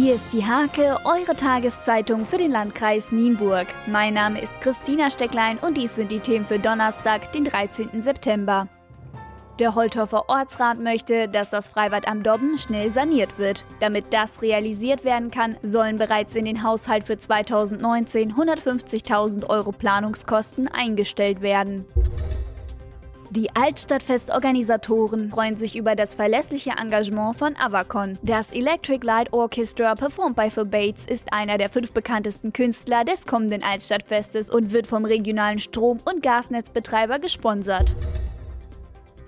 Hier ist die Hake, eure Tageszeitung für den Landkreis Nienburg. Mein Name ist Christina Stecklein und dies sind die Themen für Donnerstag, den 13. September. Der Holthofer Ortsrat möchte, dass das Freibad am Dobben schnell saniert wird. Damit das realisiert werden kann, sollen bereits in den Haushalt für 2019 150.000 Euro Planungskosten eingestellt werden. Die Altstadtfestorganisatoren freuen sich über das verlässliche Engagement von Avacon. Das Electric Light Orchestra, performt by Phil Bates, ist einer der fünf bekanntesten Künstler des kommenden Altstadtfestes und wird vom regionalen Strom- und Gasnetzbetreiber gesponsert.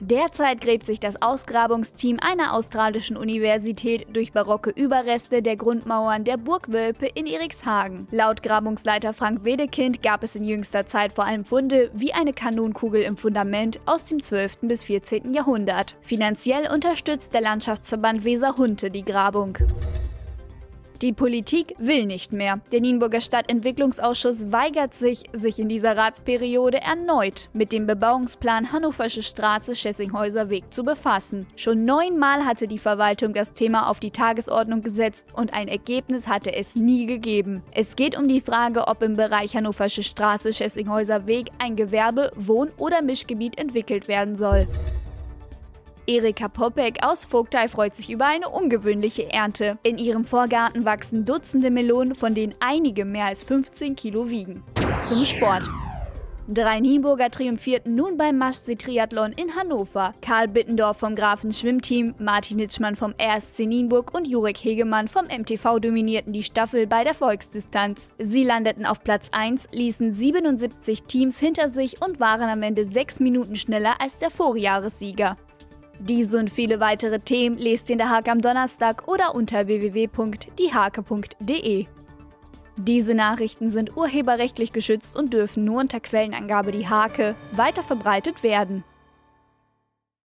Derzeit gräbt sich das Ausgrabungsteam einer australischen Universität durch barocke Überreste der Grundmauern der Burg Wölpe in Erikshagen. Laut Grabungsleiter Frank Wedekind gab es in jüngster Zeit vor allem Funde wie eine Kanonkugel im Fundament aus dem 12. bis 14. Jahrhundert. Finanziell unterstützt der Landschaftsverband Weser-Hunte die Grabung. Die Politik will nicht mehr. Der Nienburger Stadtentwicklungsausschuss weigert sich, sich in dieser Ratsperiode erneut mit dem Bebauungsplan Hannoversche Straße Schessinghäuser Weg zu befassen. Schon neunmal hatte die Verwaltung das Thema auf die Tagesordnung gesetzt und ein Ergebnis hatte es nie gegeben. Es geht um die Frage, ob im Bereich Hannoversche Straße Schessinghäuser Weg ein Gewerbe-, Wohn- oder Mischgebiet entwickelt werden soll. Erika Popek aus Vogtei freut sich über eine ungewöhnliche Ernte. In ihrem Vorgarten wachsen Dutzende Melonen, von denen einige mehr als 15 Kilo wiegen. Zum Sport. Drei Nienburger triumphierten nun beim Maschsee Triathlon in Hannover. Karl Bittendorf vom Grafen Schwimmteam, Martin Hitschmann vom RSC Nienburg und Jurek Hegemann vom MTV dominierten die Staffel bei der Volksdistanz. Sie landeten auf Platz 1, ließen 77 Teams hinter sich und waren am Ende sechs Minuten schneller als der Vorjahressieger. Diese und viele weitere Themen lest ihr in der Hake am Donnerstag oder unter www.diehake.de. Diese Nachrichten sind urheberrechtlich geschützt und dürfen nur unter Quellenangabe die Hake weiter verbreitet werden.